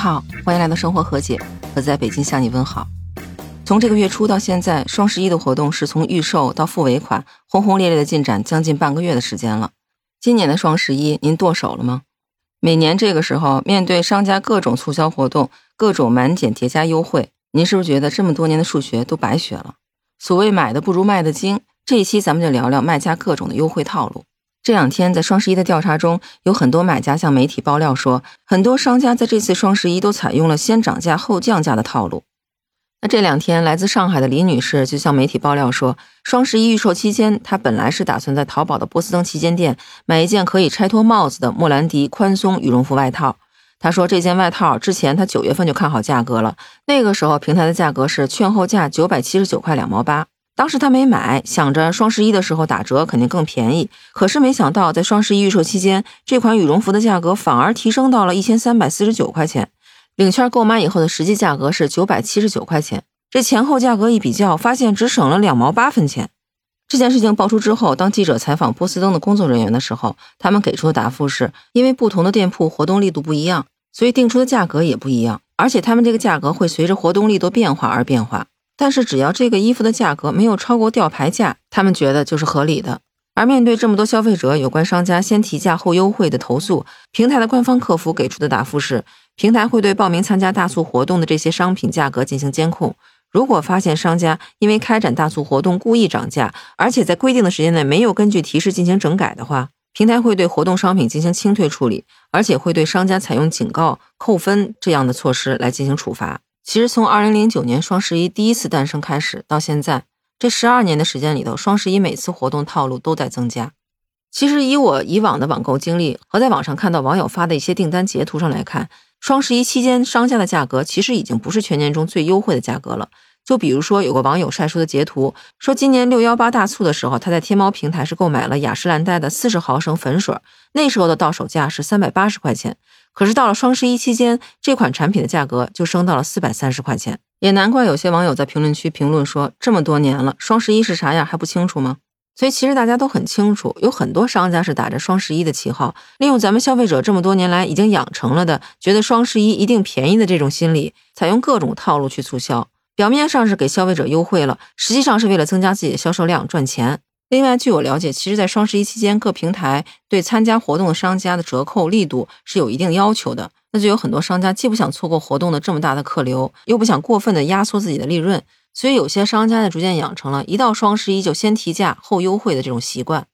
好，欢迎来到生活和解，我在北京向你问好。从这个月初到现在，双十一的活动是从预售到付尾款，轰轰烈烈的进展将近半个月的时间了。今年的双十一，您剁手了吗？每年这个时候，面对商家各种促销活动、各种满减叠加优惠，您是不是觉得这么多年的数学都白学了？所谓买的不如卖的精，这一期咱们就聊聊卖家各种的优惠套路。这两天在双十一的调查中，有很多买家向媒体爆料说，很多商家在这次双十一都采用了先涨价后降价的套路。那这两天，来自上海的李女士就向媒体爆料说，双十一预售期间，她本来是打算在淘宝的波司登旗舰店买一件可以拆脱帽子的莫兰迪宽松羽绒服外套。她说，这件外套之前她九月份就看好价格了，那个时候平台的价格是券后价九百七十九块两毛八。当时他没买，想着双十一的时候打折肯定更便宜。可是没想到，在双十一预售期间，这款羽绒服的价格反而提升到了一千三百四十九块钱，领券购买以后的实际价格是九百七十九块钱。这前后价格一比较，发现只省了两毛八分钱。这件事情爆出之后，当记者采访波司登的工作人员的时候，他们给出的答复是：因为不同的店铺活动力度不一样，所以定出的价格也不一样，而且他们这个价格会随着活动力度变化而变化。但是只要这个衣服的价格没有超过吊牌价，他们觉得就是合理的。而面对这么多消费者有关商家先提价后优惠的投诉，平台的官方客服给出的答复是：平台会对报名参加大促活动的这些商品价格进行监控。如果发现商家因为开展大促活动故意涨价，而且在规定的时间内没有根据提示进行整改的话，平台会对活动商品进行清退处理，而且会对商家采用警告、扣分这样的措施来进行处罚。其实从二零零九年双十一第一次诞生开始到现在这十二年的时间里头，双十一每次活动套路都在增加。其实以我以往的网购经历和在网上看到网友发的一些订单截图上来看，双十一期间商家的价格其实已经不是全年中最优惠的价格了。就比如说有个网友晒出的截图，说今年六幺八大促的时候，他在天猫平台是购买了雅诗兰黛的四十毫升粉水，那时候的到手价是三百八十块钱。可是到了双十一期间，这款产品的价格就升到了四百三十块钱，也难怪有些网友在评论区评论说，这么多年了，双十一是啥样还不清楚吗？所以其实大家都很清楚，有很多商家是打着双十一的旗号，利用咱们消费者这么多年来已经养成了的觉得双十一一定便宜的这种心理，采用各种套路去促销，表面上是给消费者优惠了，实际上是为了增加自己的销售量赚钱。另外，据我了解，其实，在双十一期间，各平台对参加活动的商家的折扣力度是有一定要求的。那就有很多商家既不想错过活动的这么大的客流，又不想过分的压缩自己的利润，所以有些商家呢，逐渐养成了一到双十一就先提价后优惠的这种习惯。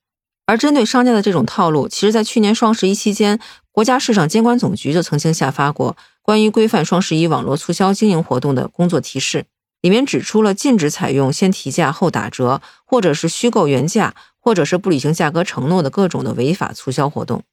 而针对商家的这种套路，其实，在去年双十一期间，国家市场监管总局就曾经下发过关于规范双十一网络促销经营活动的工作提示。里面指出了禁止采用先提价后打折，或者是虚构原价，或者是不履行价格承诺的各种的违法促销活动。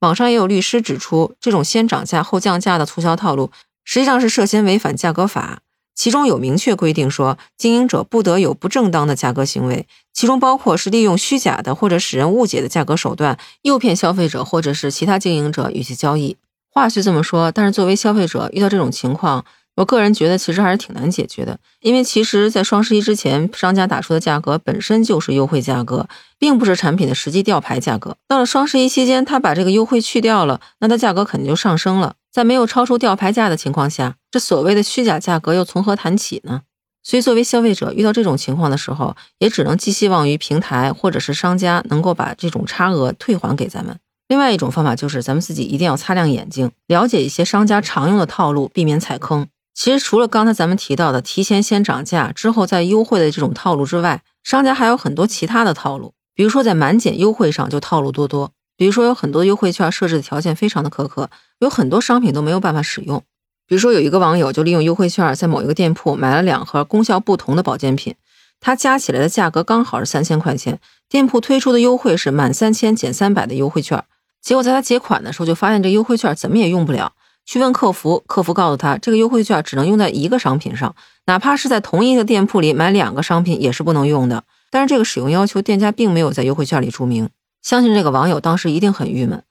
网上也有律师指出，这种先涨价后降价的促销套路，实际上是涉嫌违反价格法。其中有明确规定说，经营者不得有不正当的价格行为，其中包括是利用虚假的或者使人误解的价格手段，诱骗消费者或者是其他经营者与其交易。话是这么说，但是作为消费者遇到这种情况。我个人觉得，其实还是挺难解决的，因为其实，在双十一之前，商家打出的价格本身就是优惠价格，并不是产品的实际吊牌价格。到了双十一期间，他把这个优惠去掉了，那它价格肯定就上升了。在没有超出吊牌价的情况下，这所谓的虚假价格又从何谈起呢？所以，作为消费者遇到这种情况的时候，也只能寄希望于平台或者是商家能够把这种差额退还给咱们。另外一种方法就是，咱们自己一定要擦亮眼睛，了解一些商家常用的套路，避免踩坑。其实除了刚才咱们提到的提前先涨价之后再优惠的这种套路之外，商家还有很多其他的套路。比如说在满减优惠上就套路多多，比如说有很多优惠券设置的条件非常的苛刻，有很多商品都没有办法使用。比如说有一个网友就利用优惠券在某一个店铺买了两盒功效不同的保健品，它加起来的价格刚好是三千块钱，店铺推出的优惠是满三千减三百的优惠券，结果在他结款的时候就发现这优惠券怎么也用不了。去问客服，客服告诉他，这个优惠券只能用在一个商品上，哪怕是在同一个店铺里买两个商品也是不能用的。但是这个使用要求，店家并没有在优惠券里注明。相信这个网友当时一定很郁闷。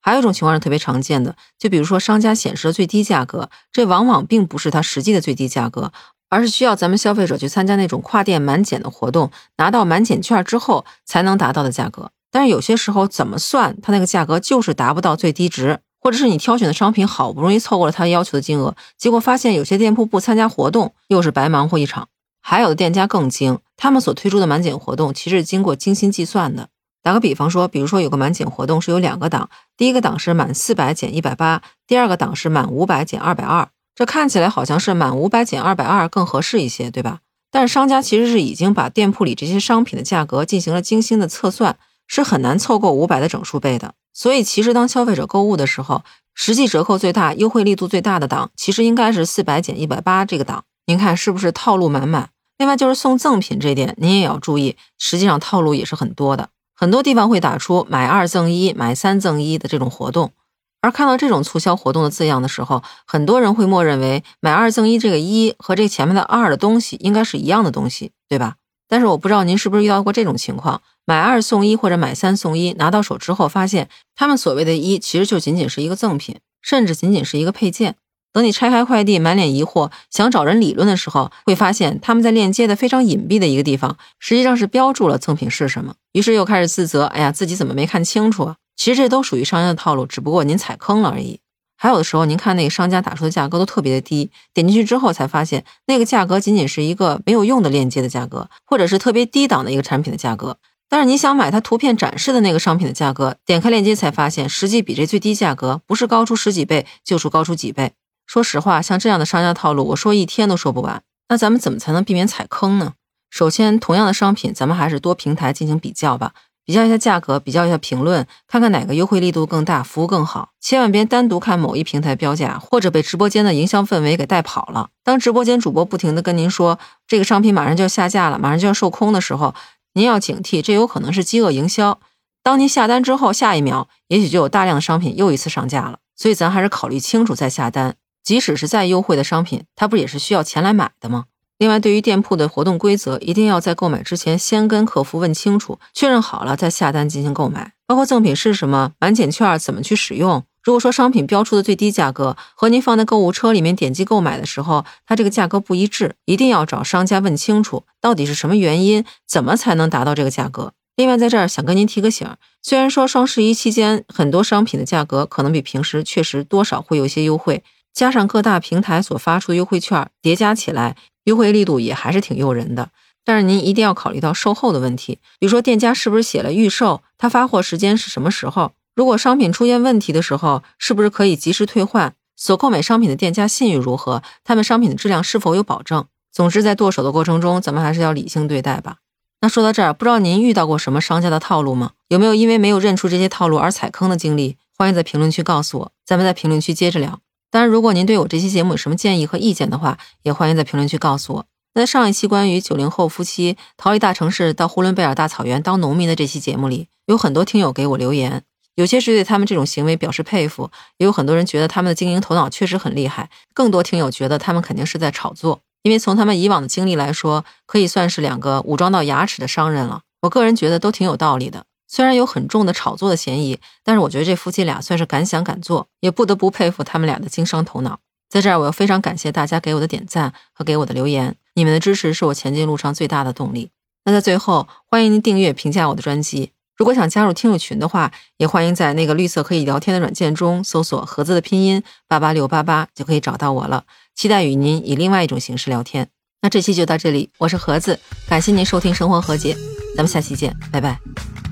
还有一种情况是特别常见的，就比如说商家显示的最低价格，这往往并不是他实际的最低价格，而是需要咱们消费者去参加那种跨店满减的活动，拿到满减券之后才能达到的价格。但是有些时候怎么算，它那个价格就是达不到最低值。或者是你挑选的商品好不容易凑够了他要求的金额，结果发现有些店铺不参加活动，又是白忙活一场。还有的店家更精，他们所推出的满减活动其实是经过精心计算的。打个比方说，比如说有个满减活动是有两个档，第一个档是满四百减一百八，第二个档是满五百减二百二。这看起来好像是满五百减二百二更合适一些，对吧？但是商家其实是已经把店铺里这些商品的价格进行了精心的测算，是很难凑够五百的整数倍的。所以，其实当消费者购物的时候，实际折扣最大、优惠力度最大的档，其实应该是四百减一百八这个档。您看是不是套路满满？另外就是送赠品这点，您也要注意，实际上套路也是很多的。很多地方会打出买二赠一、买三赠一的这种活动。而看到这种促销活动的字样的时候，很多人会默认为买二赠一这个一和这前面的二的东西应该是一样的东西，对吧？但是我不知道您是不是遇到过这种情况：买二送一或者买三送一，拿到手之后发现他们所谓的一其实就仅仅是一个赠品，甚至仅仅是一个配件。等你拆开快递，满脸疑惑，想找人理论的时候，会发现他们在链接的非常隐蔽的一个地方，实际上是标注了赠品是什么。于是又开始自责：哎呀，自己怎么没看清楚啊？其实这都属于商家的套路，只不过您踩坑了而已。还有的时候，您看那个商家打出的价格都特别的低，点进去之后才发现，那个价格仅仅是一个没有用的链接的价格，或者是特别低档的一个产品的价格。但是你想买它图片展示的那个商品的价格，点开链接才发现，实际比这最低价格不是高出十几倍，就是高出几倍。说实话，像这样的商家套路，我说一天都说不完。那咱们怎么才能避免踩坑呢？首先，同样的商品，咱们还是多平台进行比较吧。比较一下价格，比较一下评论，看看哪个优惠力度更大，服务更好。千万别单独看某一平台标价，或者被直播间的营销氛围给带跑了。当直播间主播不停的跟您说这个商品马上就要下架了，马上就要售空的时候，您要警惕，这有可能是饥饿营销。当您下单之后，下一秒也许就有大量的商品又一次上架了。所以咱还是考虑清楚再下单。即使是再优惠的商品，它不也是需要钱来买的吗？另外，对于店铺的活动规则，一定要在购买之前先跟客服问清楚，确认好了再下单进行购买。包括赠品是什么，满减券怎么去使用。如果说商品标出的最低价格和您放在购物车里面点击购买的时候，它这个价格不一致，一定要找商家问清楚，到底是什么原因，怎么才能达到这个价格。另外，在这儿想跟您提个醒，虽然说双十一期间很多商品的价格可能比平时确实多少会有一些优惠，加上各大平台所发出的优惠券叠加起来。优惠力度也还是挺诱人的，但是您一定要考虑到售后的问题，比如说店家是不是写了预售，他发货时间是什么时候？如果商品出现问题的时候，是不是可以及时退换？所购买商品的店家信誉如何？他们商品的质量是否有保证？总之，在剁手的过程中，咱们还是要理性对待吧。那说到这儿，不知道您遇到过什么商家的套路吗？有没有因为没有认出这些套路而踩坑的经历？欢迎在评论区告诉我，咱们在评论区接着聊。当然，如果您对我这期节目有什么建议和意见的话，也欢迎在评论区告诉我。在上一期关于九零后夫妻逃离大城市到呼伦贝尔大草原当农民的这期节目里，有很多听友给我留言，有些是对他们这种行为表示佩服，也有很多人觉得他们的经营头脑确实很厉害。更多听友觉得他们肯定是在炒作，因为从他们以往的经历来说，可以算是两个武装到牙齿的商人了。我个人觉得都挺有道理的。虽然有很重的炒作的嫌疑，但是我觉得这夫妻俩算是敢想敢做，也不得不佩服他们俩的经商头脑。在这儿，我要非常感谢大家给我的点赞和给我的留言，你们的支持是我前进路上最大的动力。那在最后，欢迎您订阅、评价我的专辑。如果想加入听友群的话，也欢迎在那个绿色可以聊天的软件中搜索“盒子”的拼音八八六八八，就可以找到我了。期待与您以另外一种形式聊天。那这期就到这里，我是盒子，感谢您收听《生活和解》，咱们下期见，拜拜。